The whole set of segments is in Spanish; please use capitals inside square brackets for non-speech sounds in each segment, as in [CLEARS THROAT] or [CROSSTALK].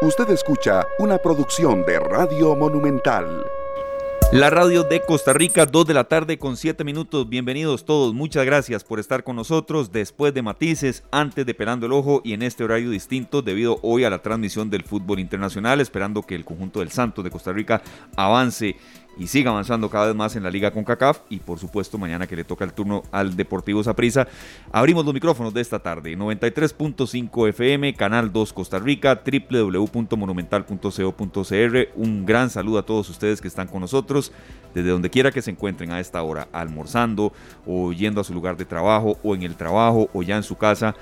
Usted escucha una producción de Radio Monumental. La radio de Costa Rica, 2 de la tarde con 7 minutos. Bienvenidos todos. Muchas gracias por estar con nosotros después de Matices, antes de Pelando el Ojo y en este horario distinto debido hoy a la transmisión del fútbol internacional, esperando que el conjunto del Santos de Costa Rica avance y siga avanzando cada vez más en la liga con CACAF y por supuesto mañana que le toca el turno al Deportivo Saprissa. Abrimos los micrófonos de esta tarde, 93.5 FM, Canal 2 Costa Rica, www.monumental.co.cr. Un gran saludo a todos ustedes que están con nosotros desde donde quiera que se encuentren a esta hora, almorzando o yendo a su lugar de trabajo o en el trabajo o ya en su casa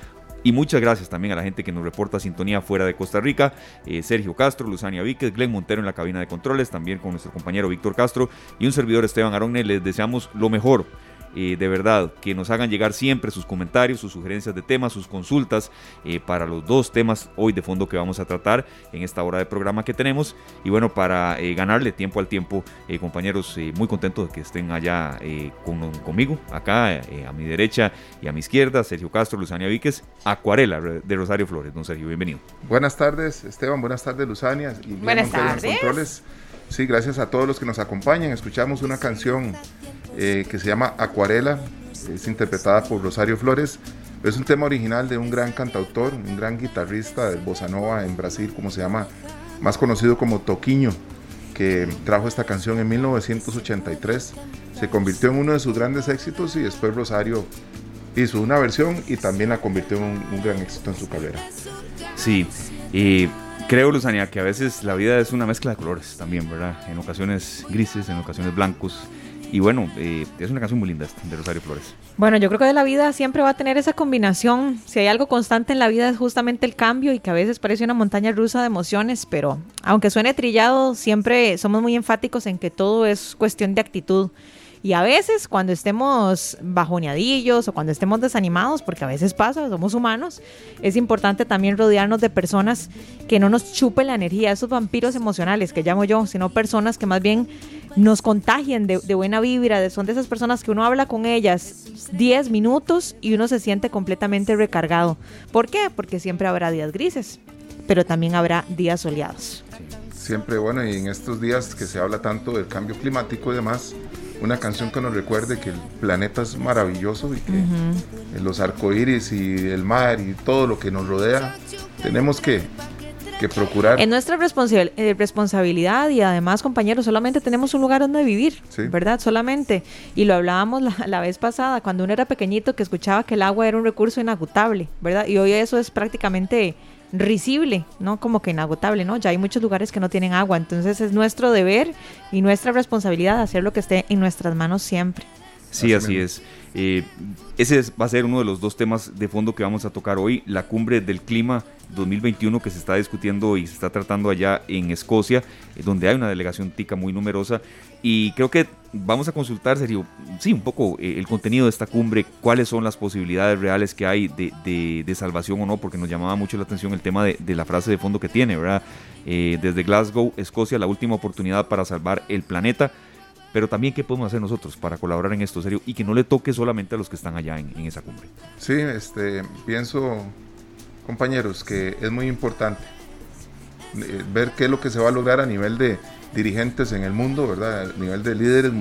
y muchas gracias también a la gente que nos reporta sintonía fuera de Costa Rica. Eh, Sergio Castro, Luzania Víquez, Glenn Montero en la cabina de controles, también con nuestro compañero Víctor Castro y un servidor Esteban Aronne. Les deseamos lo mejor eh, de verdad, que nos hagan llegar siempre sus comentarios, sus sugerencias de temas, sus consultas eh, para los dos temas hoy de fondo que vamos a tratar en esta hora de programa que tenemos. Y bueno, para eh, ganarle tiempo al tiempo, compañeros, muy contentos de que estén allá conmigo, acá a mi derecha y a mi izquierda, Sergio Castro, Luzania Víquez, Acuarela de Rosario Flores. Don Sergio, bienvenido. Buenas tardes, Esteban, buenas tardes, Luzania. Y buenas tardes. Sí, gracias a todos los que nos acompañan. Escuchamos una canción eh, que se llama Acuarela, es interpretada por Rosario Flores. Es un tema original de un gran cantautor, un gran guitarrista de bossa nova en Brasil, como se llama, más conocido como Toquiño, que trajo esta canción en 1983. Se convirtió en uno de sus grandes éxitos y después Rosario hizo una versión y también la convirtió en un, gran éxito en su carrera. Sí, y creo, Luzania, que a veces la vida es una mezcla de colores también, ¿verdad? En ocasiones grises, en ocasiones blancos. Y bueno, eh, es una canción muy linda de Rosario Flores. Bueno, yo creo que de la vida siempre va a tener esa combinación. Si hay algo constante en la vida es justamente el cambio y que a veces parece una montaña rusa de emociones, pero aunque suene trillado, siempre somos muy enfáticos en que todo es cuestión de actitud. Y a veces cuando estemos bajoneadillos o cuando estemos desanimados, porque a veces pasa, somos humanos, es importante también rodearnos de personas que no nos chupen la energía, esos vampiros emocionales que llamo yo, sino personas que más bien nos contagien de, buena vibra, son de esas personas que uno habla con ellas 10 minutos y uno se siente completamente recargado. ¿Por qué? Porque siempre habrá días grises, pero también habrá días soleados. Siempre, bueno, y en estos días que se habla tanto del cambio climático y demás, una canción que nos recuerde que el planeta es maravilloso y que los arcoíris y el mar y todo lo que nos rodea tenemos que, procurar. Es nuestra eh, responsabilidad y además, compañeros, solamente tenemos un lugar donde vivir, ¿verdad? Solamente. Y lo hablábamos la, la, vez pasada, cuando uno era pequeñito, que escuchaba que el agua era un recurso inagotable, ¿verdad? Y hoy eso es prácticamente risible, ¿no? Como que inagotable, ¿no? Ya hay muchos lugares que no tienen agua, entonces es nuestro deber y nuestra responsabilidad hacer lo que esté en nuestras manos siempre. Sí, así, es. Eh, ese va a ser uno de los dos temas de fondo que vamos a tocar hoy, la cumbre del clima 2021 que se está discutiendo y se está tratando allá en Escocia, eh, donde hay una delegación tica muy numerosa. Y creo que vamos a consultar, serio, sí, un poco eh, el contenido de esta cumbre, cuáles son las posibilidades reales que hay de, salvación o no, porque nos llamaba mucho la atención el tema de, la frase de fondo que tiene, ¿verdad? Desde Glasgow, Escocia, la última oportunidad para salvar el planeta pero también qué podemos hacer nosotros para colaborar en esto serio y que no le toque solamente a los que están allá en, en, esa cumbre. Sí, este, pienso compañeros, que es muy importante eh, ver qué es lo que se va a lograr a nivel de dirigentes en el mundo, ¿verdad? A nivel de líderes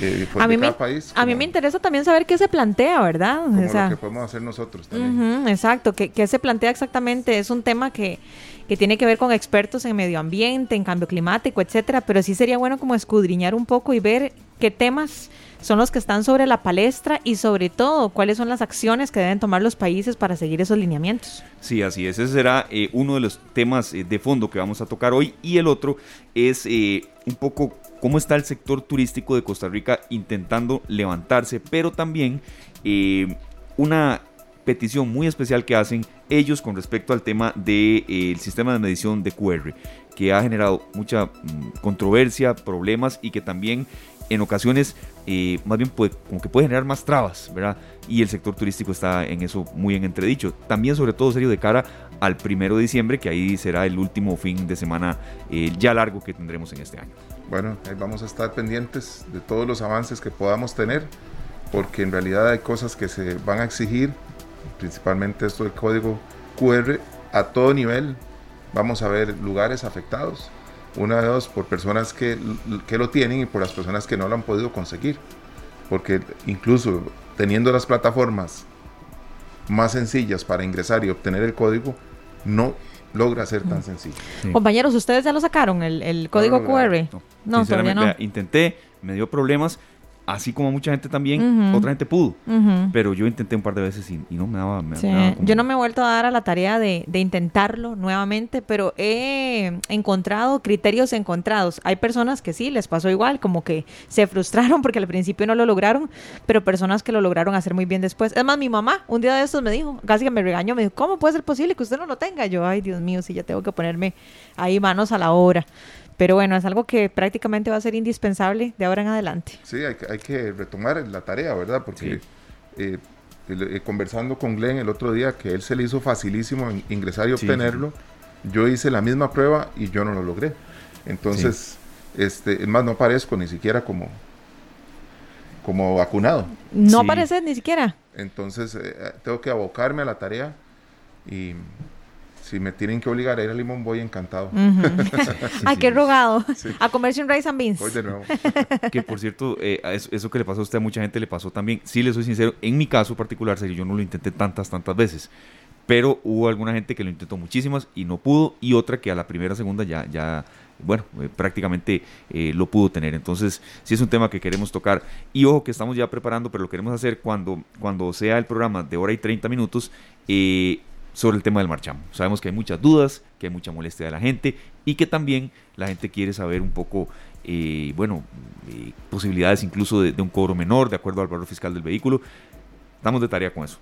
eh, pues, a mí me, país. a mí me interesa también saber qué se plantea, ¿verdad? Como lo que podemos hacer nosotros también. exacto, ¿qué, ¿qué, se plantea exactamente? Es un tema que, que tiene que ver con expertos en medio ambiente, en cambio climático, etcétera, pero sí sería bueno como escudriñar un poco y ver qué temas son los que están sobre la palestra y sobre todo cuáles son las acciones que deben tomar los países para seguir esos lineamientos. Sí, así es. Ese será eh, uno de los temas eh, de fondo que vamos a tocar hoy y el otro es eh, un poco cómo está el sector turístico de Costa Rica intentando levantarse, pero también una petición muy especial que hacen ellos con respecto al tema del de, eh, sistema de medición de QR, que ha generado mucha mm, controversia, problemas y que también en ocasiones eh, más bien puede, generar más trabas, ¿verdad? Y el sector turístico está en eso muy en entredicho. También sobre todo serio de cara al primero de diciembre, que ahí será el último fin de semana eh, ya largo que tendremos en este año. Bueno, ahí vamos a estar pendientes de todos los avances que podamos tener, porque en realidad hay cosas que se van a exigir principalmente esto del código QR a todo nivel, vamos a ver lugares afectados. Una de dos por personas que, que lo tienen y por las personas que no lo han podido conseguir. Porque incluso teniendo las plataformas más sencillas para ingresar y obtener el código, no logra ser tan sencillo. Compañeros, ¿ustedes ya lo sacaron, el, código QR? No, todavía no. intenté, me dio problemas así como mucha gente también, otra gente pudo. Pero yo intenté un par de veces y, no me daba. Yo no me he vuelto a dar a la tarea de, intentarlo nuevamente, pero he encontrado criterios encontrados. Hay personas que sí, les pasó igual, como que se frustraron [LAUGHS] porque al principio no lo lograron, pero personas que lo lograron hacer muy bien después. Es más, mi mamá un día de estos me dijo, casi que me regañó, me dijo, ¿cómo puede ser posible que usted no lo tenga? Yo, ay Dios mío, si ya tengo que ponerme ahí manos a la obra. Pero bueno, es algo que prácticamente va a ser indispensable de ahora en adelante. Sí, hay, que retomar la tarea, ¿verdad? Porque eh, eh, conversando con Glenn el otro día, que él se le hizo facilísimo ingresar y obtenerlo, yo hice la misma prueba y yo no lo logré. Entonces, este, es más, no aparezco ni siquiera como, como vacunado. No apareces ni siquiera. Entonces, eh, tengo que abocarme a la tarea y si me tienen que obligar a ir a Limón, voy encantado. [LAUGHS] [LAUGHS] Ay, qué rogado. A comerse un rice and beans. Voy de nuevo. [LAUGHS] que por cierto, eh, eso, que le pasó a usted a mucha gente le pasó también. Sí, le soy sincero, en mi caso particular, yo no lo intenté tantas, tantas veces. Pero hubo alguna gente que lo intentó muchísimas y no pudo, y otra que a la primera, segunda ya, ya bueno, eh, prácticamente eh, lo pudo tener. Entonces, sí es un tema que queremos tocar. Y ojo que estamos ya preparando, pero lo queremos hacer cuando, cuando sea el programa de hora y 30 minutos. Eh, sobre el tema del marchamo. Sabemos que hay muchas dudas, que hay mucha molestia de la gente y que también la gente quiere saber un poco, eh, bueno, eh, posibilidades incluso de, un cobro menor de acuerdo al valor fiscal del vehículo. Estamos de tarea con eso.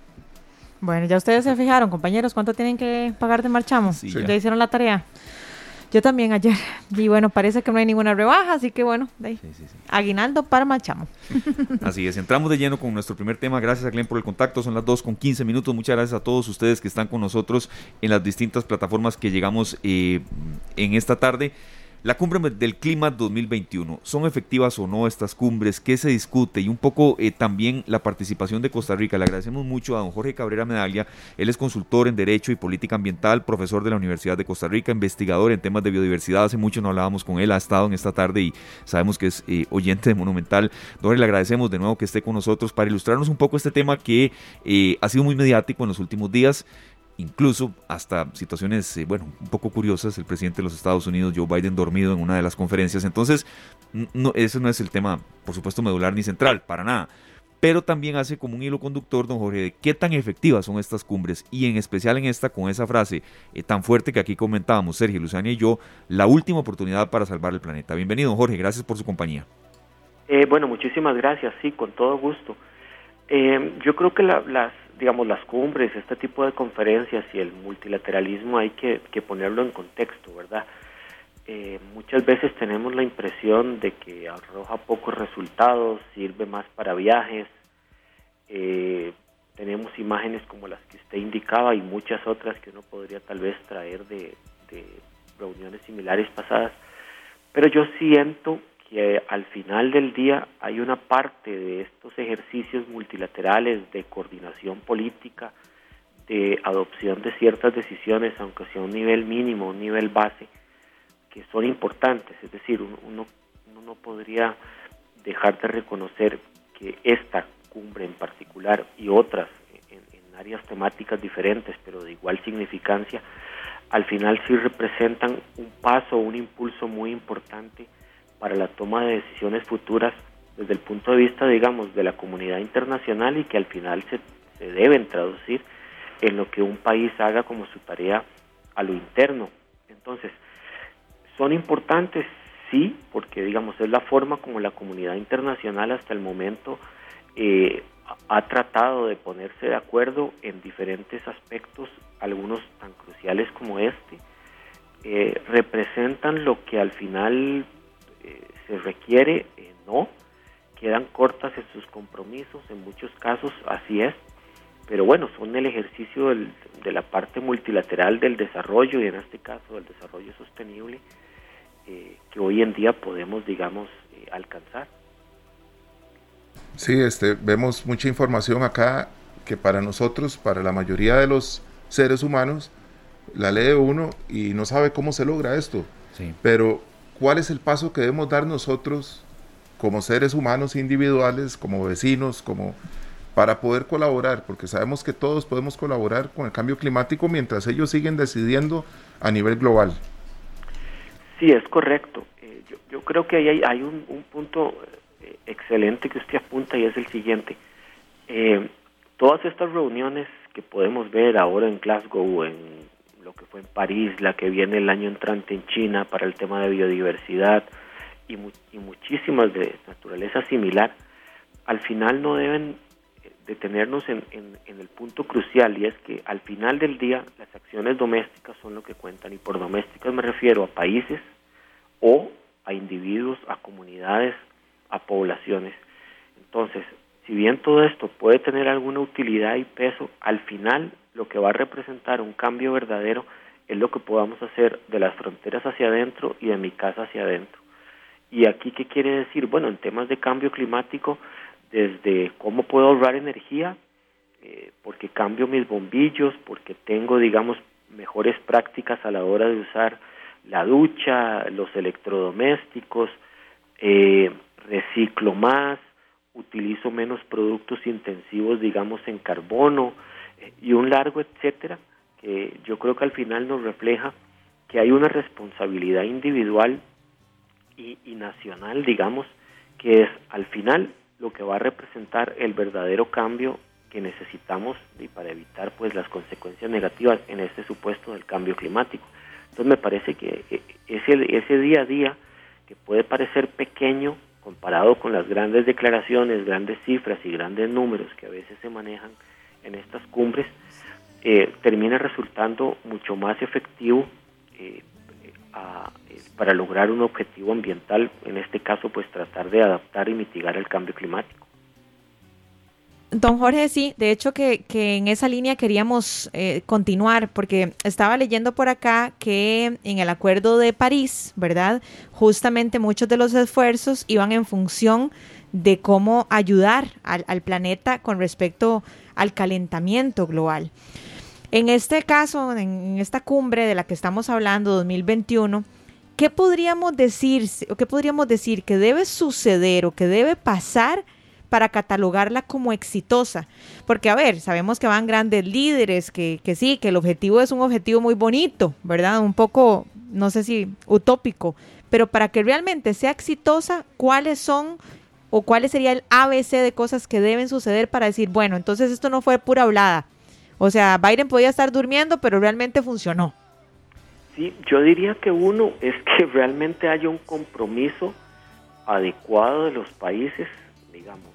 Bueno, ya ustedes se fijaron, compañeros, cuánto tienen que pagar de marchamo. Sí, ya. hicieron la tarea. Yo también ayer. [LAUGHS] Y bueno, parece que no hay ninguna rebaja, así que bueno, de ahí. aguinaldo para Machamo. [LAUGHS] Así es, entramos de lleno con nuestro primer tema. Gracias a Glenn por el contacto. Son las 2 con 15 minutos. Muchas gracias a todos ustedes que están con nosotros en las distintas plataformas que llegamos eh, en esta tarde. La cumbre del clima 2021, ¿son efectivas o no estas cumbres? ¿Qué se discute? Y un poco eh, también la participación de Costa Rica. Le agradecemos mucho a don Jorge Cabrera Medalla. Él es consultor en Derecho y Política Ambiental, profesor de la Universidad de Costa Rica, investigador en temas de biodiversidad. Hace mucho no hablábamos con él, ha estado en esta tarde y sabemos que es eh, oyente de Monumental. Don le agradecemos de nuevo que esté con nosotros para ilustrarnos un poco este tema que eh, ha sido muy mediático en los últimos días incluso hasta situaciones, eh, bueno, un poco curiosas, el presidente de los Estados Unidos, Joe Biden, dormido en una de las conferencias. Entonces, no, ese no es el tema, por supuesto, medular ni central, para nada. Pero también hace como un hilo conductor, don Jorge, de qué tan efectivas son estas cumbres y en especial en esta con esa frase eh, tan fuerte que aquí comentábamos Sergio, Luciana y yo, la última oportunidad para salvar el planeta. Bienvenido, don Jorge, gracias por su compañía. Eh, bueno, muchísimas gracias, sí, con todo gusto. yo creo que las digamos, las cumbres, este tipo de conferencias y el multilateralismo hay que, ponerlo en contexto, ¿verdad? Eh, muchas veces tenemos la impresión de que arroja pocos resultados, sirve más para viajes. Eh, tenemos imágenes como las que usted indicaba y muchas otras que uno podría tal vez traer de reuniones similares pasadas. Pero yo siento que al final del día hay una parte de estos ejercicios multilaterales de coordinación política, de adopción de ciertas decisiones, aunque sea un nivel mínimo, un nivel base, que son importantes. Es decir, uno, no podría dejar de reconocer que esta cumbre en particular y otras en, en áreas temáticas diferentes, pero de igual significancia, al final sí representan un paso, un impulso muy importante para la toma de decisiones futuras desde el punto de vista, digamos, de la comunidad internacional y que al final se, se deben traducir en lo que un país haga como su tarea a lo interno. Entonces, son importantes, sí, porque digamos es la forma como la comunidad internacional hasta el momento eh, ha tratado de ponerse de acuerdo en diferentes aspectos, algunos tan cruciales como este, eh, representan lo que al final se requiere, eh, no, quedan cortas en sus compromisos, en muchos casos así es, pero bueno, son el ejercicio de la parte multilateral del desarrollo y en este caso del desarrollo sostenible eh, que hoy en día podemos, digamos, eh, alcanzar. Sí, este, vemos mucha información acá que para nosotros, para la mayoría de los seres humanos, la lee uno y no sabe cómo se logra esto. Pero, ¿cuál es el paso que debemos dar nosotros como seres humanos individuales, como vecinos, como para poder colaborar? Porque sabemos que todos podemos colaborar con el cambio climático mientras ellos siguen decidiendo a nivel global. Sí, es correcto. Eh, yo, creo que ahí hay, un, punto eh, excelente que usted apunta y es el siguiente. Eh, todas estas reuniones que podemos ver ahora en Glasgow, en lo que fue en París, la que viene el año entrante en China para el tema de biodiversidad y, muchísimas de naturaleza similar, al final no deben eh, detenernos en, en, el punto crucial y es que al final del día las acciones domésticas son lo que cuentan y por domésticas me refiero a países o a individuos, a comunidades, a poblaciones. Entonces, si bien todo esto puede tener alguna utilidad y peso, al final lo que va a representar un cambio verdadero es lo que podamos hacer de las fronteras hacia adentro y de mi casa hacia adentro. ¿Y aquí qué quiere decir? Bueno, en temas de cambio climático, desde cómo puedo ahorrar energía, eh, porque cambio mis bombillos, porque tengo, digamos, mejores prácticas a la hora de usar la ducha, los electrodomésticos, eh, reciclo más, utilizo menos productos intensivos, digamos, en carbono y un largo etcétera, que yo creo que al final nos refleja que hay una responsabilidad individual y, nacional, digamos, que es al final lo que va a representar el verdadero cambio que necesitamos y para evitar pues las consecuencias negativas en este supuesto del cambio climático. Entonces me parece que eh, ese, ese día a día que puede parecer pequeño comparado con las grandes declaraciones, grandes cifras y grandes números que a veces se manejan en estas cumbres, eh, termina resultando mucho más efectivo eh, eh, para lograr un objetivo ambiental, en este caso pues tratar de adaptar y mitigar el cambio climático. Don Jorge, sí, de hecho que, en esa línea queríamos eh, continuar porque estaba leyendo por acá que en el Acuerdo de París, ¿verdad? Justamente muchos de los esfuerzos iban en función de cómo ayudar al, planeta con respecto al calentamiento global. En este caso, en esta cumbre de la que estamos hablando, 2021, ¿qué podríamos decir, o qué podríamos decir que debe suceder o que debe pasar? para catalogarla como exitosa. Porque, a ver, sabemos que van grandes líderes, que, que sí, que el objetivo es un objetivo muy bonito, ¿verdad? Un poco, no sé si utópico, pero para que realmente sea exitosa, ¿cuáles son o cuáles sería el ABC de cosas que deben suceder para decir, bueno, entonces esto no fue pura hablada? O sea, Biden podía estar durmiendo, pero realmente funcionó. Sí, yo diría que uno es que [LAUGHS] realmente haya un compromiso adecuado de los países, digamos,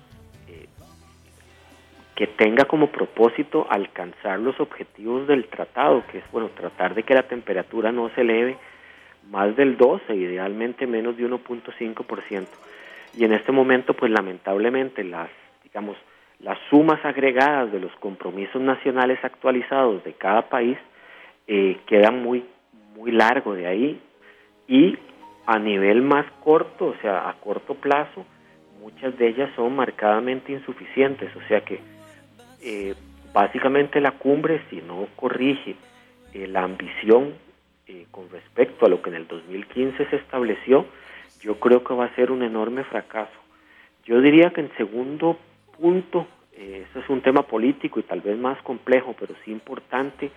que tenga como propósito alcanzar los objetivos del tratado, que es bueno tratar de que la temperatura no se eleve más del 12, idealmente menos de 1.5%. Y en este momento, pues lamentablemente las, digamos, las sumas agregadas de los compromisos nacionales actualizados de cada país eh, quedan muy, muy largo de ahí. Y a nivel más corto, o sea, a corto plazo, muchas de ellas son marcadamente insuficientes, o sea que eh, básicamente la cumbre, si no corrige eh, la ambición eh, con respecto a lo que en el 2015 se estableció, yo creo que va a ser un enorme fracaso. Yo diría que en segundo punto, eso es un tema político y tal vez más complejo, pero sí importante,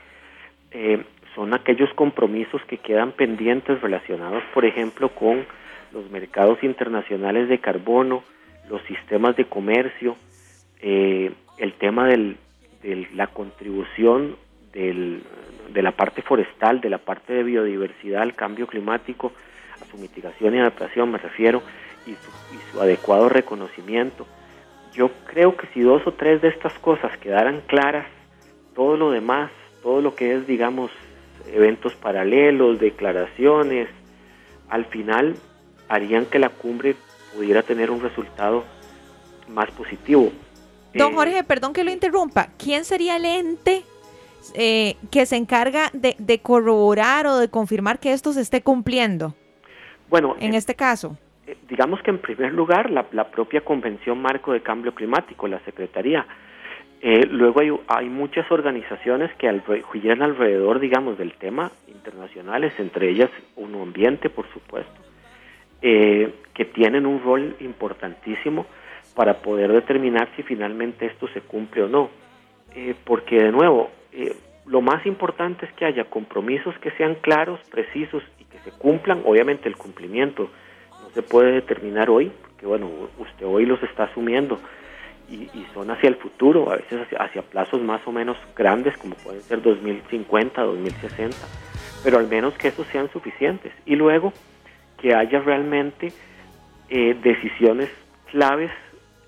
son aquellos compromisos que quedan pendientes relacionados, por ejemplo, con los mercados internacionales de carbono, los sistemas de comercio, eh, el tema de la contribución del, de la parte forestal, de la parte de biodiversidad al cambio climático, a su mitigación y adaptación me refiero, y su, adecuado reconocimiento. Yo creo que si dos o tres de estas cosas quedaran claras, todo lo demás, todo lo que es, digamos, eventos paralelos, declaraciones, al final harían que la cumbre pudiera tener un resultado más positivo. Don eh, Jorge, perdón que lo interrumpa. ¿Quién sería el ente eh, que se encarga de, corroborar o de confirmar que esto se esté cumpliendo? Bueno, en este caso. Eh, digamos que en primer lugar la, propia Convención Marco de Cambio Climático, la Secretaría. Eh, luego hay, hay, muchas organizaciones que al, giran alrededor, digamos, del tema internacionales, entre ellas Uno Ambiente, por supuesto, eh, que tienen un rol importantísimo para poder determinar si finalmente esto se cumple o no. Porque, de nuevo, lo más importante es que haya compromisos que sean claros, precisos y que se cumplan. Obviamente el cumplimiento no se puede determinar hoy, porque bueno, usted hoy los está asumiendo y, son hacia el futuro, a veces hacia, plazos más o menos grandes, como pueden ser 2050, 2060, pero al menos que esos sean suficientes. Y luego que haya realmente eh, decisiones claves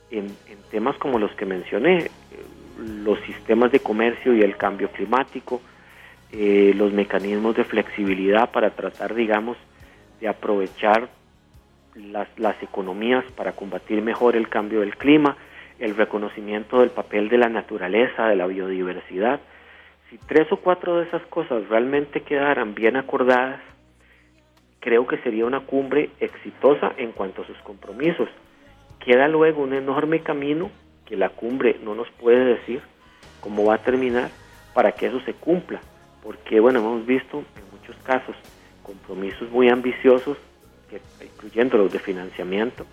en, en, temas como los que mencioné, los sistemas de comercio y el cambio climático, eh, los mecanismos de flexibilidad para tratar, digamos, de aprovechar las, las economías para combatir mejor el cambio del clima, el reconocimiento del papel de la naturaleza, de la biodiversidad. Si tres o cuatro de esas cosas realmente quedaran bien acordadas, creo que sería una cumbre exitosa en cuanto a sus compromisos. Queda luego un enorme camino que la cumbre no nos puede decir cómo va a terminar para que eso se cumpla, porque bueno, hemos visto en muchos casos compromisos muy ambiciosos, incluyendo los de financiamiento,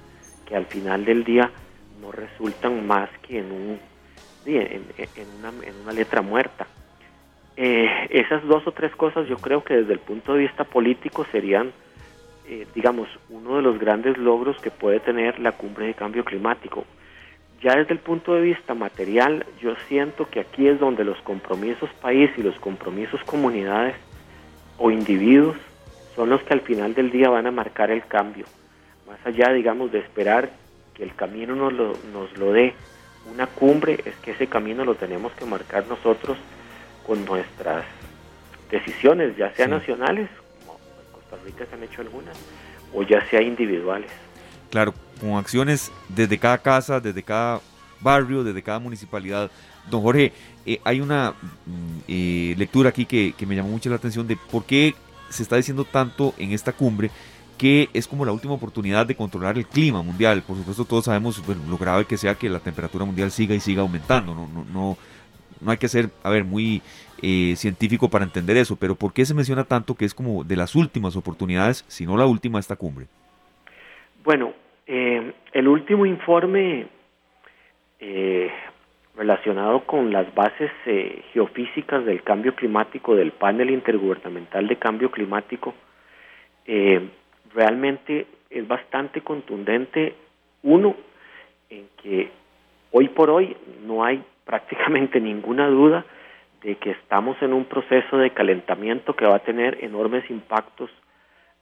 que al final del día no resultan más que en, un, una, letra muerta. Eh, esas dos o tres cosas yo creo que desde el punto de vista político serían, eh, digamos, uno de los grandes logros que puede tener la cumbre de cambio climático ya desde el punto de vista material, yo siento que aquí es donde los compromisos país y los compromisos comunidades o individuos son los que al final del día van a marcar el cambio. Más allá, digamos, de esperar que el camino nos lo, nos lo dé una cumbre, es que ese camino lo tenemos que marcar nosotros con nuestras decisiones, ya sea nacionales, como en Costa Rica se han hecho algunas, o ya sea individuales. Claro, con acciones desde cada casa, desde cada barrio, desde cada municipalidad. Don Jorge, eh, hay una mm, eh, lectura aquí que, me llamó mucho la atención de por qué se está diciendo tanto en esta cumbre que es como la última oportunidad de controlar el clima mundial. Por supuesto, todos sabemos lo grave que sea que la temperatura mundial siga y siga aumentando. No, no, no, no hay que ser, a ver, muy eh, científico para entender eso, pero ¿por qué se menciona tanto que es como de las últimas oportunidades, si no la última, esta cumbre? Bueno, eh, el último informe eh, relacionado con las bases eh, geofísicas del cambio climático del panel intergubernamental de cambio climático realmente es bastante contundente. Uno, en que hoy por hoy no hay prácticamente [LAUGHS] ninguna duda de que estamos en un proceso de calentamiento que va a tener enormes impactos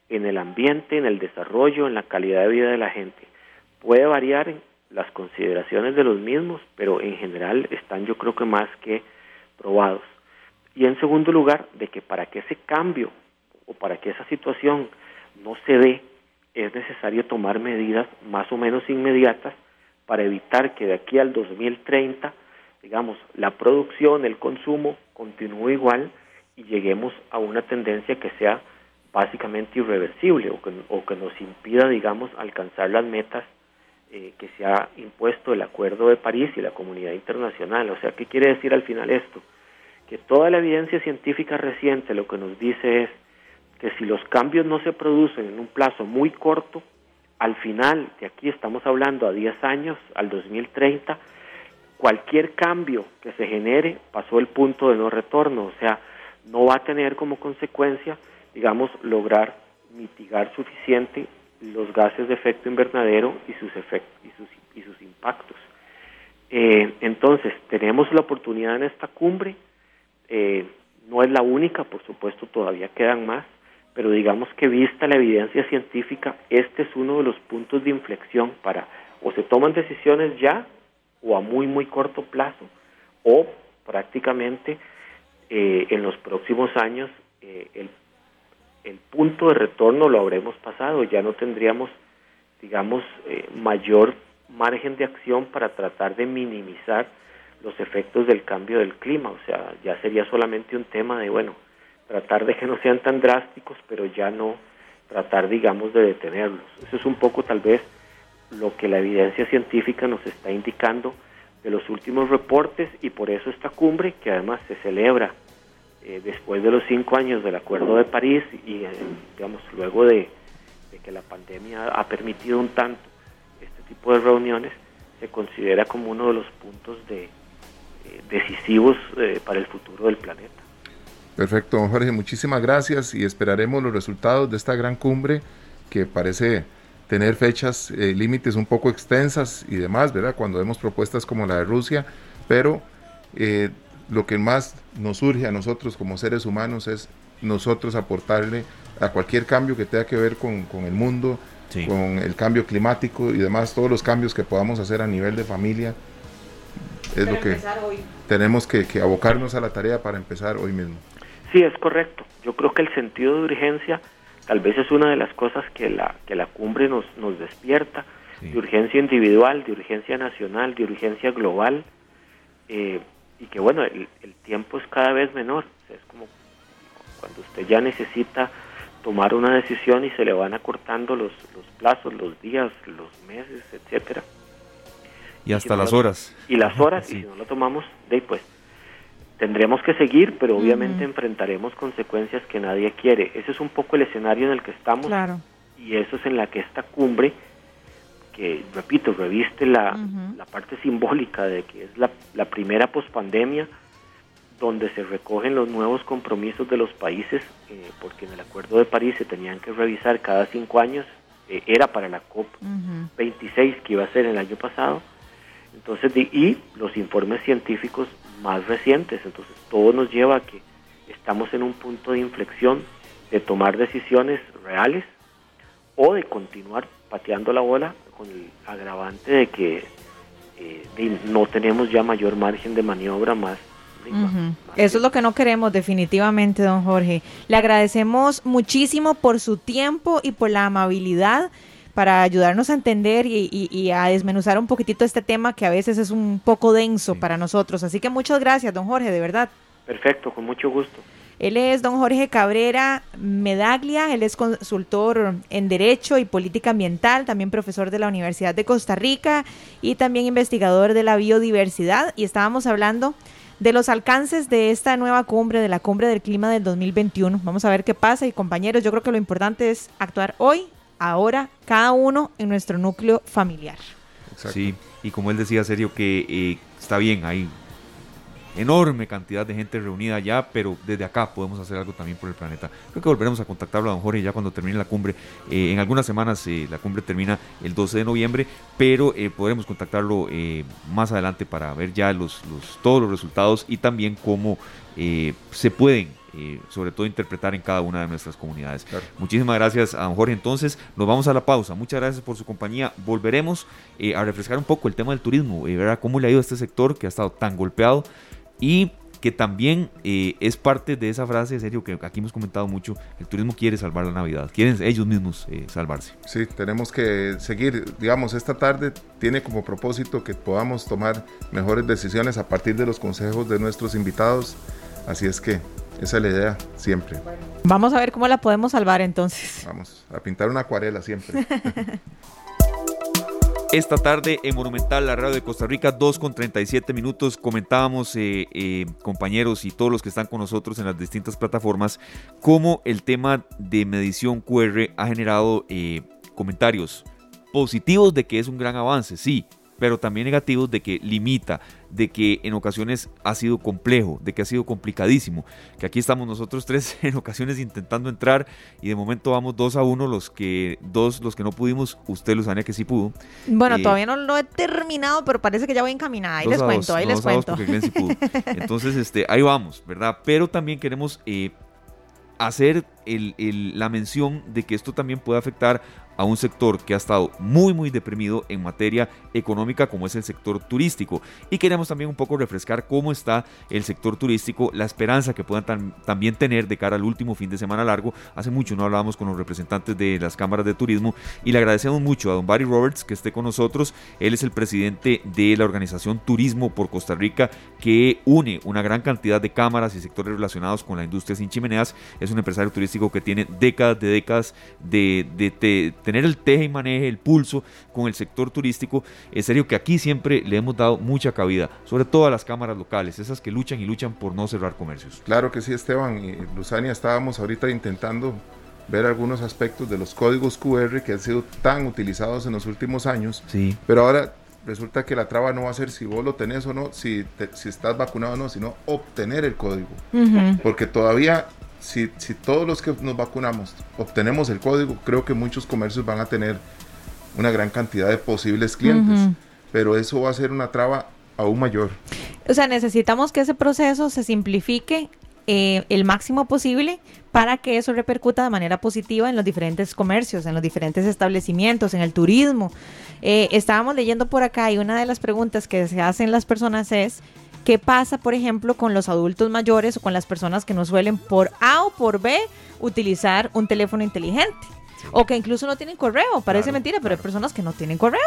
en el ambiente, en el desarrollo, en la calidad de vida de la gente. Puede variar en las consideraciones de los mismos, pero en general están yo creo que más que probados. Y en segundo lugar, de que para que ese cambio o para que esa situación no se dé, es necesario tomar medidas más o menos inmediatas para evitar que de aquí al 2030, digamos, la producción, el consumo continúe igual y lleguemos a una tendencia que sea básicamente irreversible o que, nos impida, digamos, alcanzar las metas eh, que se ha impuesto el Acuerdo de París y la comunidad internacional. O sea, ¿qué quiere decir al final esto? Que toda la evidencia científica reciente lo que nos dice es que si los cambios no se producen en un plazo muy corto, al final, de aquí estamos hablando a 10 años, al 2030, cualquier cambio que se genere pasó el punto de no retorno, o sea, no va a tener como consecuencia digamos, lograr mitigar suficiente los gases de efecto invernadero y sus efectos y sus, impactos. Eh, entonces, tenemos la oportunidad en esta cumbre, eh, no es la única, por supuesto, todavía quedan más, pero digamos que vista la evidencia científica, este es uno de los puntos de inflexión para o se toman decisiones ya o a muy, muy corto plazo, o prácticamente eh, en los próximos años el el punto de retorno lo habremos pasado, ya no tendríamos, digamos, eh, mayor margen de acción para tratar de minimizar los efectos del cambio del clima, o sea, ya sería solamente un tema de, bueno, tratar de que no sean tan drásticos, pero ya no tratar, digamos, de detenerlos. Eso es un poco tal vez lo que la evidencia científica nos está indicando de los últimos reportes y por eso esta cumbre, que además se celebra eh, después de los cinco años del Acuerdo de París y, eh, digamos, luego de, que la pandemia ha permitido un tanto este tipo de reuniones, se considera como uno de los puntos de, eh, decisivos para el futuro del planeta. Perfecto, don Jorge, muchísimas gracias y esperaremos los resultados de esta gran cumbre que parece tener fechas límites un poco extensas y demás, ¿verdad? Cuando vemos propuestas como la de Rusia, pero lo que más nos surge a nosotros como seres humanos es nosotros aportarle a cualquier cambio que tenga que ver con, el mundo, con el cambio climático y demás, todos los cambios que podamos hacer a nivel de familia, es lo que tenemos que, abocarnos a la tarea para empezar hoy mismo. Sí, es correcto. Yo creo que el sentido de urgencia tal vez es una de las cosas que la, que la cumbre nos, nos despierta, de urgencia individual, de urgencia nacional, de urgencia global. Eh, y que bueno, el, tiempo es cada vez menor. es como cuando usted ya necesita tomar una decisión y se le van acortando los, los plazos, los días, los meses, etcétera. Y hasta las horas. Y las horas, y si no lo tomamos, de pues tendremos que seguir, pero obviamente enfrentaremos consecuencias que nadie quiere. Ese es un poco el escenario en el que estamos. Claro. Y eso es en la que esta cumbre que, repito, reviste la, la parte simbólica de que es la, la primera pospandemia donde se recogen los nuevos compromisos de los países, eh, porque en el Acuerdo de París se tenían que revisar cada cinco años, eh, era para la COP26 que iba a ser el año pasado, entonces, y los informes científicos más recientes, entonces todo nos lleva a que estamos en un punto de inflexión de tomar decisiones reales o de continuar pateando la bola con el agravante de que eh, no tenemos ya mayor margen de maniobra más. Eso es lo que no queremos definitivamente, don Jorge. Le agradecemos muchísimo por su tiempo y por la amabilidad para ayudarnos a entender y, a desmenuzar un poquitito este tema que a veces es un poco denso para nosotros. Así que muchas gracias, don Jorge, de verdad. Perfecto, con mucho gusto. Él es don Jorge Cabrera Medaglia, él es consultor en Derecho y Política Ambiental, también profesor de la Universidad de Costa Rica y también investigador de la biodiversidad. Y estábamos hablando de los alcances de esta nueva cumbre, de la cumbre del clima del 2021. Vamos a ver qué pasa y compañeros, yo creo que lo importante es actuar hoy, ahora, cada uno en nuestro núcleo familiar. Sí, y como él decía, serio, que eh, está bien, hay enorme cantidad de gente reunida allá, pero desde acá podemos hacer algo también por el planeta. Creo que volveremos a contactarlo a don Jorge ya cuando termine la cumbre. Eh, en algunas semanas eh, la cumbre termina el 12 de noviembre, pero eh, podremos contactarlo más adelante para ver ya los, los, todos los resultados y también cómo se pueden sobre todo interpretar en cada una de nuestras comunidades. Muchísimas gracias a don Jorge. Entonces, nos vamos a la pausa. Muchas gracias por su compañía. Volveremos a refrescar un poco el tema del turismo, y ver cómo le ha ido a este sector que ha estado tan golpeado y que también eh, es parte de esa frase, serio, que aquí hemos comentado mucho, el turismo quiere salvar la Navidad, quieren ellos mismos eh, salvarse. Sí, tenemos que seguir, digamos, esta tarde tiene como propósito que podamos tomar mejores decisiones a partir de los consejos de nuestros invitados, así es que esa es la idea siempre. Vamos a ver cómo la podemos salvar entonces. Vamos, a pintar una acuarela siempre. [LAUGHS] Esta tarde en Monumental, la radio de Costa Rica, 2 con 37 minutos, comentábamos, eh, eh, compañeros y todos los que están con nosotros en las distintas plataformas, cómo el tema de medición QR ha generado eh, comentarios positivos de que es un gran avance, sí, pero también negativos de que limita, de que en ocasiones ha sido complejo, de que ha sido complicadísimo, que aquí estamos nosotros tres [LAUGHS] en ocasiones intentando entrar y de momento vamos dos a uno los que dos los que no pudimos, usted Luzania que sí pudo. Bueno, eh, todavía no lo he terminado, pero parece que ya voy encaminada, ahí les cuento, ahí les cuento. [LAUGHS] Entonces, este, ahí vamos, ¿verdad? Pero también queremos eh, hacer la mención de que esto también puede afectar a un sector que ha estado muy muy deprimido en materia económica como es el sector turístico y queremos también un poco refrescar cómo está el sector turístico, la esperanza que puedan también tener de cara al último fin de semana largo. Hace mucho no hablábamos con los representantes de las cámaras de turismo y le agradecemos mucho a don Barry Roberts que esté con nosotros. Él es el presidente de la organización Turismo por Costa Rica que une una gran cantidad de cámaras y sectores relacionados con la industria sin chimeneas. Es un empresario turístico que tiene décadas de décadas de, de, tener el teje y maneje, el pulso con el sector turístico. Es serio que aquí siempre le hemos dado mucha cabida, sobre todo a las cámaras locales, esas que luchan y luchan por no cerrar comercios. Claro que sí, Esteban. Y Luzania, estábamos ahorita intentando ver algunos aspectos de los códigos QR que han sido tan utilizados en los últimos años. Sí. Pero ahora resulta que la traba no va a ser si vos lo tenés o no, si, si estás vacunado o no, sino obtener el código. Porque todavía, si, si todos los que nos vacunamos obtenemos el código, creo que muchos comercios van a tener una gran cantidad de posibles clientes. Pero eso va a ser una traba aún mayor. O sea, necesitamos que ese proceso se simplifique eh, el máximo posible para que eso repercuta de manera positiva en los diferentes comercios, en los diferentes establecimientos, en el turismo. Eh, estábamos leyendo por acá y una de las preguntas que se hacen las personas es, ¿qué pasa, por ejemplo, con los adultos mayores o con las personas que no suelen por A o por B utilizar un teléfono inteligente? O que incluso no tienen correo, parece mentira, pero hay personas que no tienen correo.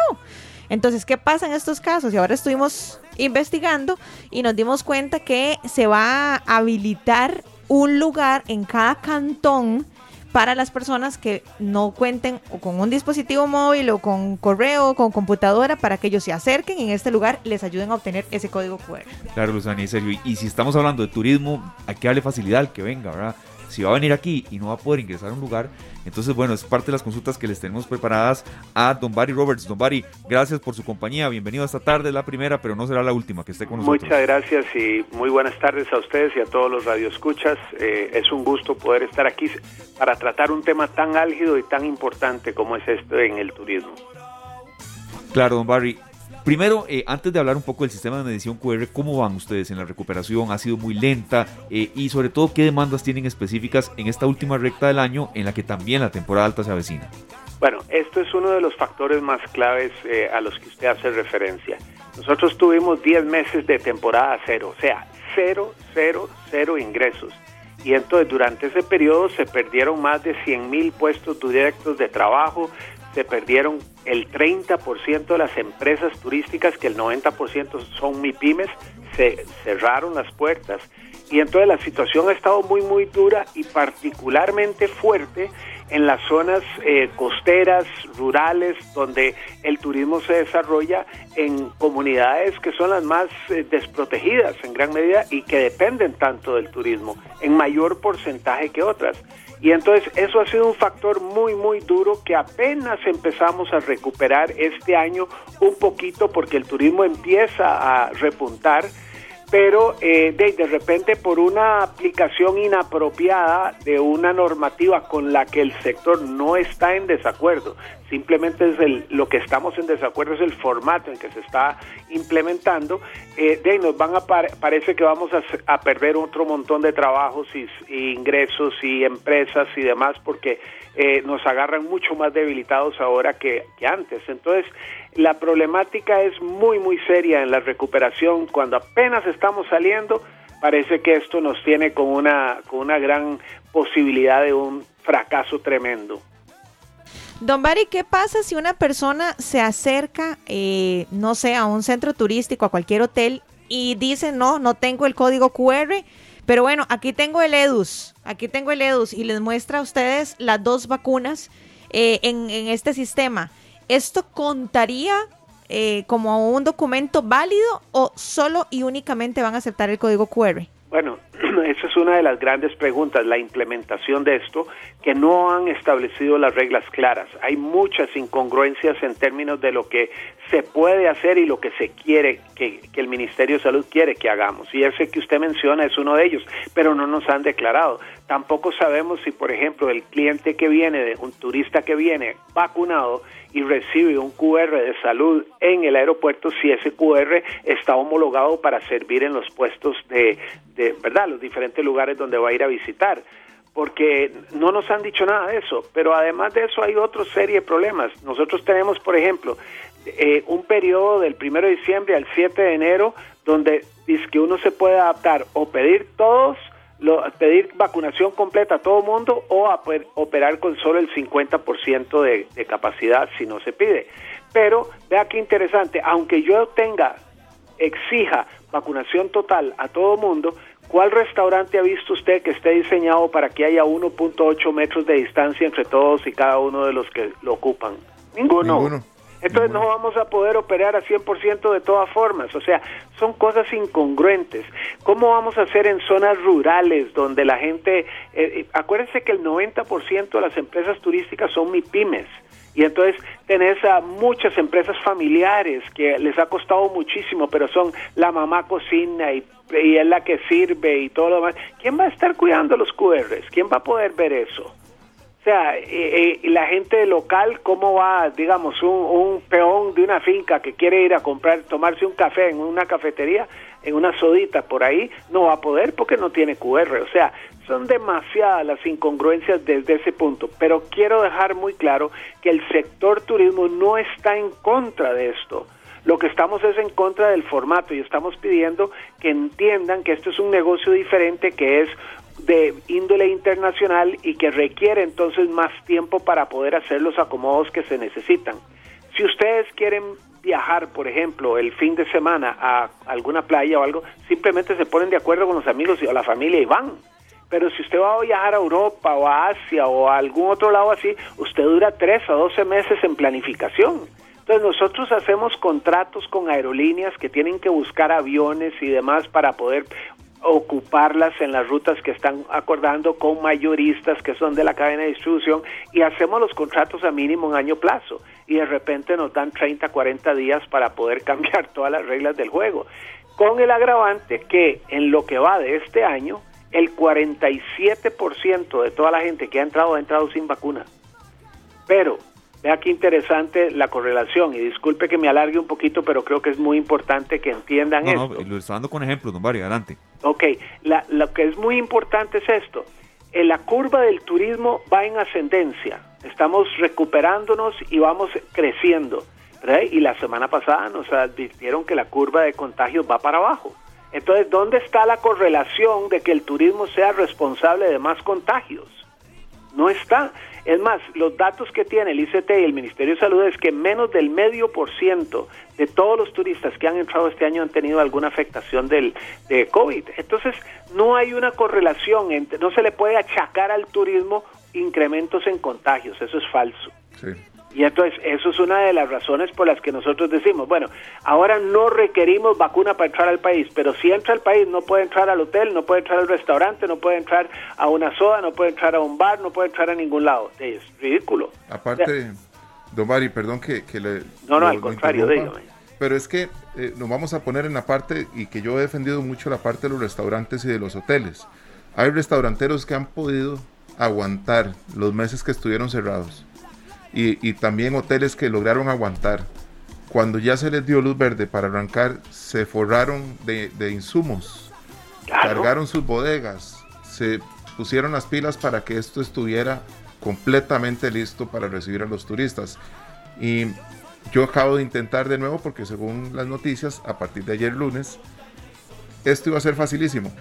Entonces, ¿qué pasa en estos casos? Y ahora estuvimos investigando y nos dimos cuenta que se va a habilitar un lugar en cada cantón para las personas que no cuenten o con un dispositivo móvil o con correo o con computadora para que ellos se acerquen y en este lugar les ayuden a obtener ese código QR. Claro, Luzani, en serio. Y, si estamos hablando de turismo, hay que darle facilidad al que venga, ¿verdad? Si va a venir aquí y no va a poder ingresar a un lugar, entonces, bueno, es parte de las consultas que les tenemos preparadas a Don Barry Roberts. Don Barry, gracias por su compañía. Bienvenido esta tarde, la primera, pero no será la última que esté con nosotros. Muchas gracias y muy buenas tardes a ustedes y a todos los radioescuchas. Eh, es un gusto poder estar aquí para tratar un tema tan álgido y tan importante como es esto en el turismo. Claro, don Barry. Primero, eh, antes de hablar un poco del sistema de medición QR, ¿cómo van ustedes en la recuperación? ¿Ha sido muy lenta? Eh, y sobre todo, ¿qué demandas tienen específicas en esta última recta del año en la que también la temporada alta se avecina? Bueno, esto es uno de los factores más claves eh, a los que usted hace referencia. Nosotros tuvimos 10 meses de temporada cero, o sea, cero, cero, cero ingresos. Y entonces durante ese periodo se perdieron más de 100 mil puestos directos de trabajo, se perdieron el 30% de las empresas turísticas, que el 90% son MIPIMES, se cerraron las puertas y entonces la situación ha estado muy, muy dura y particularmente fuerte en las zonas eh, costeras, rurales, donde el turismo se desarrolla en comunidades que son las más eh, desprotegidas en gran medida y que dependen tanto del turismo, en mayor porcentaje que otras. Y entonces eso ha sido un factor muy, muy duro que apenas empezamos a recuperar este año un poquito porque el turismo empieza a repuntar pero eh, de, repente por una aplicación inapropiada de una normativa con la que el sector no está en desacuerdo, simplemente es el, lo que estamos en desacuerdo es el formato en que se está implementando, eh, de nos van a parece que vamos a, perder otro montón de trabajos y, ingresos y empresas y demás porque eh, nos agarran mucho más debilitados ahora que, antes. Entonces, la problemática es muy, muy seria en la recuperación. Cuando apenas estamos saliendo, parece que esto nos tiene con una, con una gran posibilidad de un fracaso tremendo. Don Bari, ¿qué pasa si una persona se acerca, eh, no sé, a un centro turístico, a cualquier hotel y dice, no, no tengo el código QR, pero bueno, aquí tengo el EDUS, aquí tengo el EDUS y les muestra a ustedes las dos vacunas eh, en, este sistema. ¿Esto contaría eh, como un documento válido o solo y únicamente van a aceptar el código QR? Bueno, [CLEARS THROAT] esa es una de las grandes preguntas, la implementación de esto, que no han establecido las reglas claras. Hay muchas incongruencias en términos de lo que se puede hacer y lo que se quiere, que, que, el Ministerio de Salud quiere que hagamos. Y ese que usted menciona es uno de ellos, pero no nos han declarado. Tampoco sabemos si, por ejemplo, el cliente que viene, de un turista que viene vacunado, y recibe un QR de salud en el aeropuerto si ese QR está homologado para servir en los puestos de, de verdad, los diferentes lugares donde va a ir a visitar porque no nos han dicho nada de eso, pero además de eso hay otra serie de problemas. Nosotros tenemos, por ejemplo, eh, un periodo del 1 de diciembre al 7 de enero donde dice que uno se puede adaptar o pedir todos pedir vacunación completa a todo mundo o a operar con solo el 50% de, de capacidad si no se pide. Pero vea qué interesante, aunque yo tenga, exija vacunación total a todo mundo, ¿Cuál restaurante ha visto usted que esté diseñado para que haya 1.8 metros de distancia entre todos y cada uno de los que lo ocupan? Ninguno. Ninguno. Entonces no vamos a poder operar a 100% de todas formas. O sea, son cosas incongruentes. ¿Cómo vamos a hacer en zonas rurales donde la gente... Eh, eh, acuérdense que el 90% de las empresas turísticas son MIPIMES. Y entonces tenés a muchas empresas familiares que les ha costado muchísimo, pero son la mamá cocina y, y es la que sirve y todo lo demás. ¿Quién va a estar cuidando los QRs? ¿Quién va a poder ver eso? O sea, eh, eh, la gente local, ¿cómo va, digamos, un, un, peón de una finca que quiere ir a comprar, tomarse un café en una cafetería, en una sodita por ahí, no va a poder porque no tiene QR? O sea, son demasiadas las incongruencias desde ese punto. Pero quiero dejar muy claro que el sector turismo no está en contra de esto. Lo que estamos es en contra del formato y estamos pidiendo que entiendan que esto es un negocio diferente, que es de índole internacional y que requiere entonces más tiempo para poder hacer los acomodos que se necesitan. Si ustedes quieren viajar, por ejemplo, el fin de semana a alguna playa o algo, simplemente se ponen de acuerdo con los amigos a la familia y van. Pero si usted va a viajar a Europa o a Asia o a algún otro lado así, usted dura 3 a 12 meses en planificación. Entonces nosotros hacemos contratos con aerolíneas que tienen que buscar aviones y demás para poder ocuparlas en las rutas que están acordando con mayoristas que son de la cadena de distribución y hacemos los contratos a mínimo un año plazo y de repente nos dan 30, 40 días para poder [LAUGHS] cambiar todas las reglas del juego. Con el agravante que en lo que va de este año, el 47% de toda la gente que ha entrado ha entrado sin vacuna. Pero Vea qué interesante la correlación y disculpe que me alargue un poquito, pero creo que es muy importante que entiendan no, esto. No, lo está dando con ejemplos, don Mario, adelante. Ok, la, lo que es muy importante es esto. En la curva del turismo va en ascendencia. Estamos recuperándonos y vamos creciendo. ¿verdad? Y la semana pasada nos advirtieron que la curva de contagios va para abajo. Entonces, ¿dónde está la correlación de que el turismo sea responsable de más contagios? No está. Es más, los datos que tiene el ICT y el Ministerio de Salud es que menos del medio por ciento de todos los turistas que han entrado este año han tenido alguna afectación del, de COVID. Entonces, no hay una correlación, entre, no se le puede achacar al turismo incrementos en contagios, eso es falso. Sí. Y entonces, eso es una de las razones por las que nosotros decimos, bueno, ahora no requerimos vacuna para entrar al país, pero si entra al país no puede entrar al hotel, no puede entrar al restaurante, no puede entrar a una soda, no puede entrar a un bar, no puede entrar a ningún lado. Es ridículo. Aparte, o sea, don Mari, perdón que, que, le... No, no, lo, al contrario, dígame. Pero es que eh, nos vamos a poner en la parte, y que yo he defendido mucho la parte de los restaurantes y de los hoteles. Hay restauranteros que han podido aguantar los meses que estuvieron cerrados y, y, también hoteles que lograron aguantar. Cuando ya se les dio luz verde para arrancar, se forraron de, de insumos, claro. cargaron sus bodegas, se pusieron las pilas para que esto estuviera completamente listo para recibir a los turistas. Y yo acabo de intentar de nuevo porque según las noticias, a partir de ayer lunes, esto iba a ser facilísimo.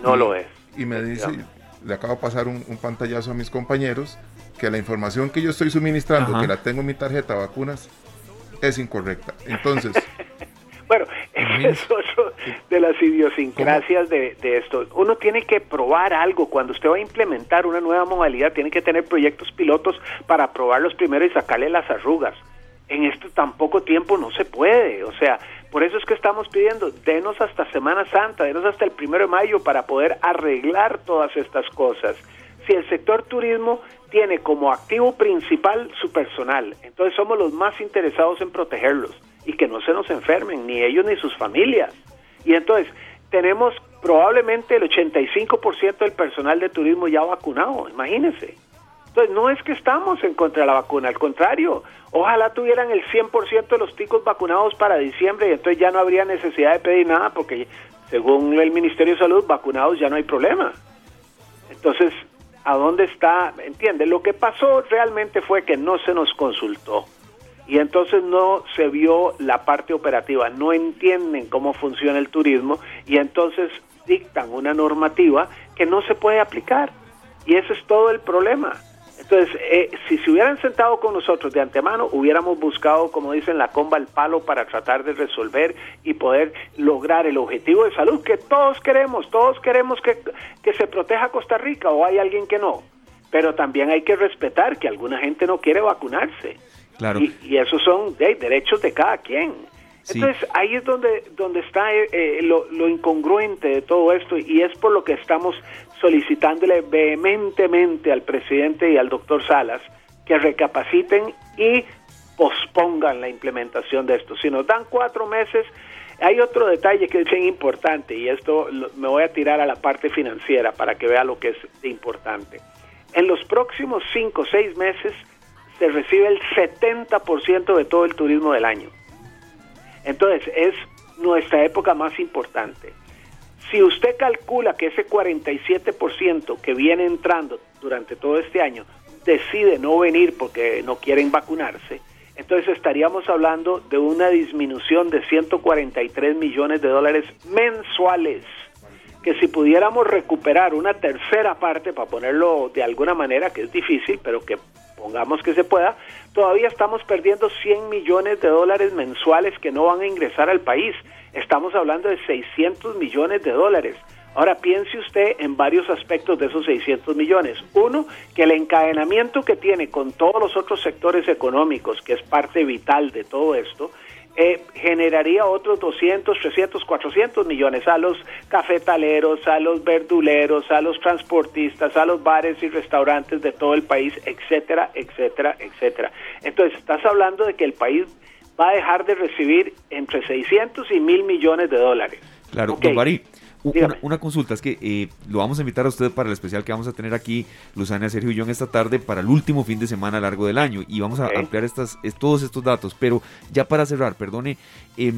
No lo es. Y me dice, le acabo de pasar un, un pantallazo a mis compañeros que la información que yo estoy suministrando, Ajá. que la tengo en mi tarjeta de vacunas, es incorrecta. Entonces... [LAUGHS] bueno, es otro de las idiosincrasias de, de, esto. Uno tiene que probar algo. Cuando usted va a implementar una nueva modalidad, tiene que tener proyectos pilotos para probarlos primero y sacarle las arrugas. En este tan poco tiempo no se puede. O sea, por eso es que estamos pidiendo, denos hasta Semana Santa, denos hasta el primero de mayo para poder arreglar todas estas cosas. Si el sector turismo tiene como activo principal su personal. Entonces somos los más interesados en protegerlos y que no se nos enfermen, ni ellos ni sus familias. Y entonces tenemos probablemente el 85% del personal de turismo ya vacunado, imagínense. Entonces no es que estamos en contra de la vacuna, al contrario, ojalá tuvieran el 100% de los ticos vacunados para diciembre y entonces ya no habría necesidad de pedir nada porque según el Ministerio de Salud, vacunados ya no hay problema. Entonces, a dónde está, ¿entiende? Lo que pasó realmente fue que no se nos consultó y entonces no se vio la parte operativa, no entienden cómo funciona el turismo y entonces dictan una normativa que no se puede aplicar y ese es todo el problema. Entonces, eh, si se hubieran sentado con nosotros de antemano, hubiéramos buscado, como dicen, la comba al palo para tratar de resolver y poder lograr el objetivo de salud que todos queremos. Todos queremos que, que se proteja Costa Rica o hay alguien que no. Pero también hay que respetar que alguna gente no quiere vacunarse. Claro. Y, y esos son de, derechos de cada quien. Entonces ahí es donde, donde está eh, eh, lo, lo, incongruente de todo esto y es por lo que estamos solicitándole vehementemente al presidente y al doctor Salas que recapaciten y pospongan la implementación de esto. Si nos dan cuatro meses, hay otro detalle que es bien importante y esto me voy a tirar a la parte financiera para que vea lo que es importante. En los próximos cinco o seis meses se recibe el 70% de todo el turismo del año. Entonces, es nuestra época más importante. Si usted calcula que ese 47% que viene entrando durante todo este año decide no venir porque no quieren vacunarse, entonces estaríamos hablando de una disminución de 143 millones de dólares mensuales, que si pudiéramos recuperar una tercera parte, para ponerlo de alguna manera, que es difícil, pero que pongamos que se pueda, todavía estamos perdiendo 100 millones de dólares mensuales que no van a ingresar al país. Estamos hablando de 600 millones de dólares. Ahora piense usted en varios aspectos de esos 600 millones. Uno, que el encadenamiento que tiene con todos los otros sectores económicos, que es parte vital de todo esto, eh, generaría otros 200, 300, 400 millones a los cafetaleros, a los verduleros, a los transportistas, a los bares y restaurantes de todo el país, etcétera, etcétera, etcétera. Entonces, estás hablando de que el país va a dejar de recibir entre 600 y mil millones de dólares. Claro, okay. don Bari, una, una, consulta, es que eh, lo vamos a invitar a usted para el especial que vamos a tener aquí, Luzania, Sergio y yo en esta tarde, para el último fin de semana largo del año. Y vamos a okay. ampliar estas, es, todos estos datos. Pero ya para cerrar, perdone, eh,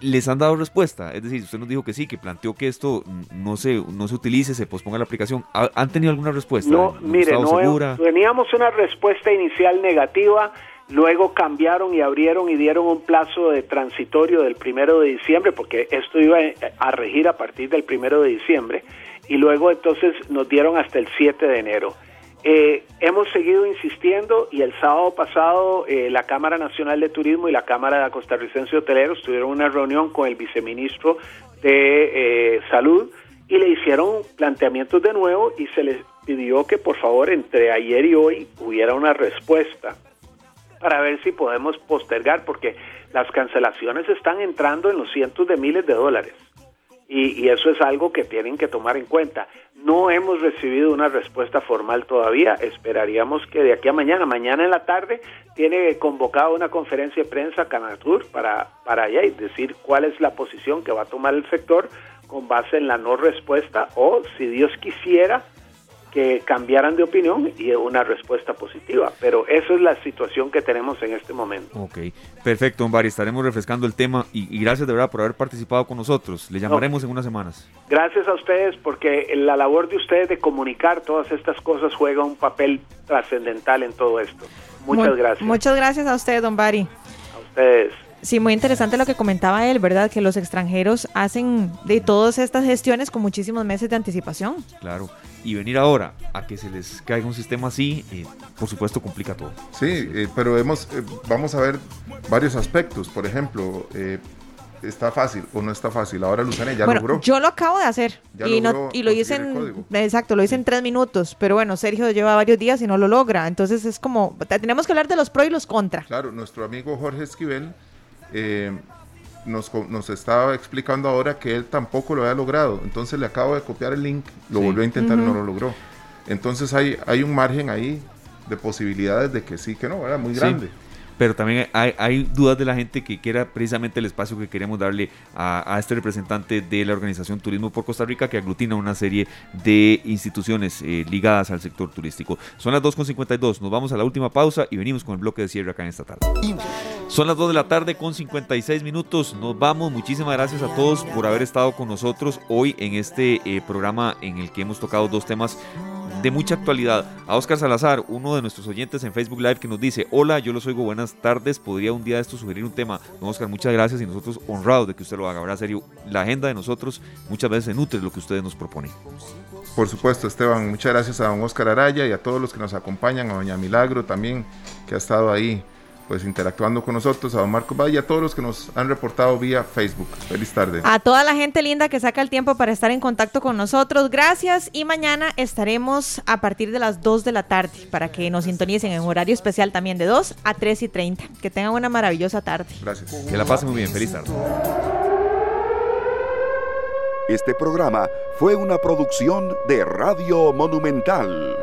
¿les han dado respuesta? Es decir, usted nos dijo que sí, que planteó que esto no se, no se utilice, se posponga la aplicación. ¿Han tenido alguna respuesta? No, mire, no, teníamos una respuesta inicial negativa Luego cambiaron y abrieron y dieron un plazo de transitorio del primero de diciembre, porque esto iba a regir a partir del primero de diciembre, y luego entonces nos dieron hasta el 7 de enero. Eh, hemos seguido insistiendo y el sábado pasado eh, la Cámara Nacional de Turismo y la Cámara Costarricense de Hoteleros tuvieron una reunión con el viceministro de eh, Salud y le hicieron planteamientos de nuevo y se les pidió que por favor entre ayer y hoy hubiera una respuesta para ver si podemos postergar, porque las cancelaciones están entrando en los cientos de miles de dólares. Y, y, eso es algo que tienen que tomar en cuenta. No hemos recibido una respuesta formal todavía. Esperaríamos que de aquí a mañana, mañana en la tarde, tiene convocada una conferencia de prensa Canatur para, para allá y decir cuál es la posición que va a tomar el sector con base en la no respuesta o, si Dios quisiera, que cambiaran de opinión y una respuesta positiva. Pero esa es la situación que tenemos en este momento. Ok, perfecto, don Bari. Estaremos refrescando el tema y, y gracias de verdad por haber participado con nosotros. Le llamaremos no. en unas semanas. Gracias a ustedes porque la labor de ustedes de comunicar todas estas cosas juega un papel trascendental en todo esto. Muchas gracias. Muchas gracias a usted, don Bari. A ustedes. Sí, muy interesante lo que comentaba él, ¿verdad? Que los extranjeros hacen de todas estas gestiones con muchísimos meses de anticipación. Claro, y venir ahora a que se les caiga un sistema así, eh, por supuesto complica todo. Sí, eh, pero hemos, eh, vamos a ver varios aspectos. Por ejemplo, está fácil o no está fácil. Ahora Luzania ya bueno, logró. Yo lo acabo de hacer Ya y, logró no, y lo hice en exacto, lo hice en tres minutos. Pero bueno, Sergio lleva varios días y no lo logra. Entonces es como tenemos que hablar de los pros y los contra. Claro, nuestro amigo Jorge Esquivel eh, nos, nos, estaba explicando ahora que él tampoco lo había logrado. Entonces le acabo de copiar el link, lo sí. volvió a intentar uh -huh. y no lo logró. Entonces hay, hay un margen ahí de posibilidades de que sí, que no, era muy grande. Sí pero también hay, dudas de la gente que quiera precisamente el espacio que queremos darle a, a, este representante de la organización Turismo por Costa Rica que aglutina una serie de instituciones eh, ligadas al sector turístico. Son las 2.52, nos vamos a la última pausa y venimos con el bloque de cierre acá en esta tarde. Son las 2 de la tarde con 56 minutos, nos vamos, muchísimas gracias a todos por haber estado con nosotros hoy en este eh, programa en el que hemos tocado dos temas de mucha actualidad. A Oscar Salazar, uno de nuestros oyentes en Facebook Live, que nos dice: Hola, yo los oigo, buenas tardes. ¿Podría un día de esto sugerir un tema? No, Oscar, muchas gracias y nosotros honrados de que usted lo haga. Verdad, serio, la agenda de nosotros muchas veces se nutre lo que ustedes nos proponen. Por supuesto, Esteban, muchas gracias a don Oscar Araya y a todos los que nos acompañan, a doña Milagro también, que ha estado ahí pues interactuando con nosotros, a don Marco Valle y a todos los que nos han reportado vía Facebook. Feliz tarde. A toda la gente linda que saca el tiempo para estar en contacto con nosotros, gracias y mañana estaremos a partir de las 2 de la tarde para que nos sintonicen en horario especial también de 2 a 3 y 30. Que tengan una maravillosa tarde. Gracias. Que la pasen muy bien. Feliz tarde. Este programa fue una producción de Radio Monumental.